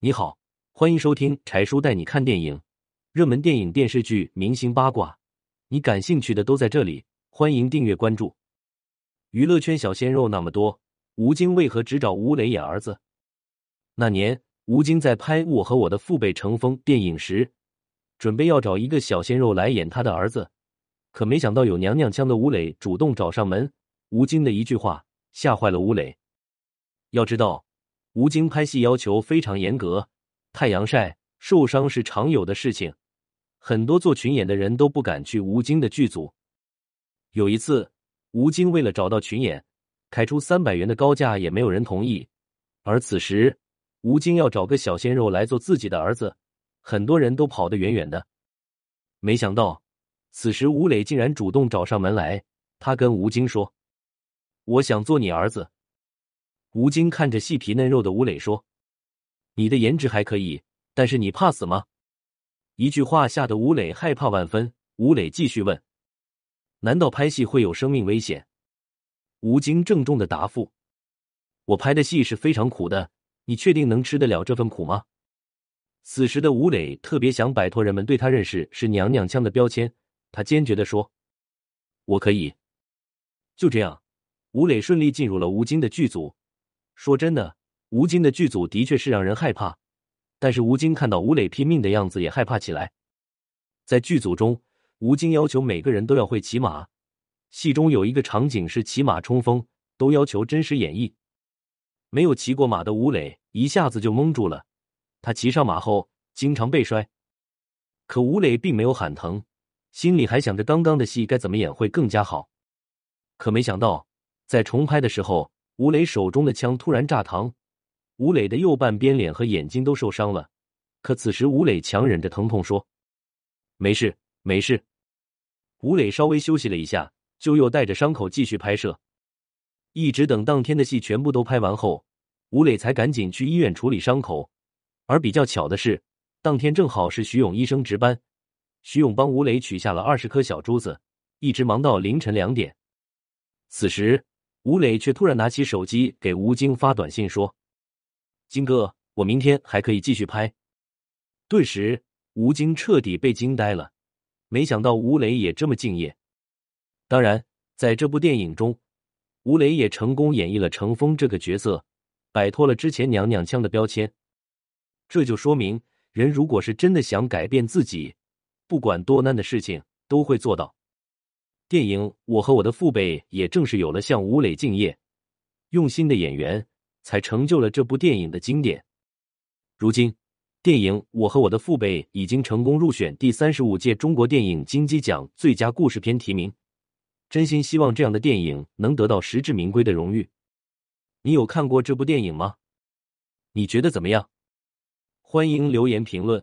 你好，欢迎收听柴叔带你看电影，热门电影、电视剧、明星八卦，你感兴趣的都在这里。欢迎订阅关注。娱乐圈小鲜肉那么多，吴京为何只找吴磊演儿子？那年，吴京在拍《我和我的父辈乘风》电影时，准备要找一个小鲜肉来演他的儿子，可没想到有娘娘腔的吴磊主动找上门。吴京的一句话吓坏了吴磊。要知道，吴京拍戏要求非常严格，太阳晒、受伤是常有的事情，很多做群演的人都不敢去吴京的剧组。有一次，吴京为了找到群演，开出三百元的高价也没有人同意。而此时，吴京要找个小鲜肉来做自己的儿子，很多人都跑得远远的。没想到，此时吴磊竟然主动找上门来，他跟吴京说：“我想做你儿子。”吴京看着细皮嫩肉的吴磊说：“你的颜值还可以，但是你怕死吗？”一句话吓得吴磊害怕万分。吴磊继续问：“难道拍戏会有生命危险？”吴京郑重的答复：“我拍的戏是非常苦的，你确定能吃得了这份苦吗？”此时的吴磊特别想摆脱人们对他认识是娘娘腔的标签，他坚决的说：“我可以。”就这样，吴磊顺利进入了吴京的剧组。说真的，吴京的剧组的确是让人害怕，但是吴京看到吴磊拼命的样子也害怕起来。在剧组中，吴京要求每个人都要会骑马，戏中有一个场景是骑马冲锋，都要求真实演绎。没有骑过马的吴磊一下子就懵住了，他骑上马后经常被摔，可吴磊并没有喊疼，心里还想着刚刚的戏该怎么演会更加好。可没想到，在重拍的时候。吴磊手中的枪突然炸膛，吴磊的右半边脸和眼睛都受伤了。可此时吴磊强忍着疼痛说：“没事，没事。”吴磊稍微休息了一下，就又带着伤口继续拍摄。一直等当天的戏全部都拍完后，吴磊才赶紧去医院处理伤口。而比较巧的是，当天正好是徐勇医生值班，徐勇帮吴磊取下了二十颗小珠子，一直忙到凌晨两点。此时。吴磊却突然拿起手机给吴京发短信说：“金哥，我明天还可以继续拍。”顿时，吴京彻底被惊呆了，没想到吴磊也这么敬业。当然，在这部电影中，吴磊也成功演绎了乘风这个角色，摆脱了之前娘娘腔的标签。这就说明，人如果是真的想改变自己，不管多难的事情都会做到。电影《我和我的父辈》也正是有了像吴磊敬业、用心的演员，才成就了这部电影的经典。如今，电影《我和我的父辈》已经成功入选第三十五届中国电影金鸡奖最佳故事片提名。真心希望这样的电影能得到实至名归的荣誉。你有看过这部电影吗？你觉得怎么样？欢迎留言评论。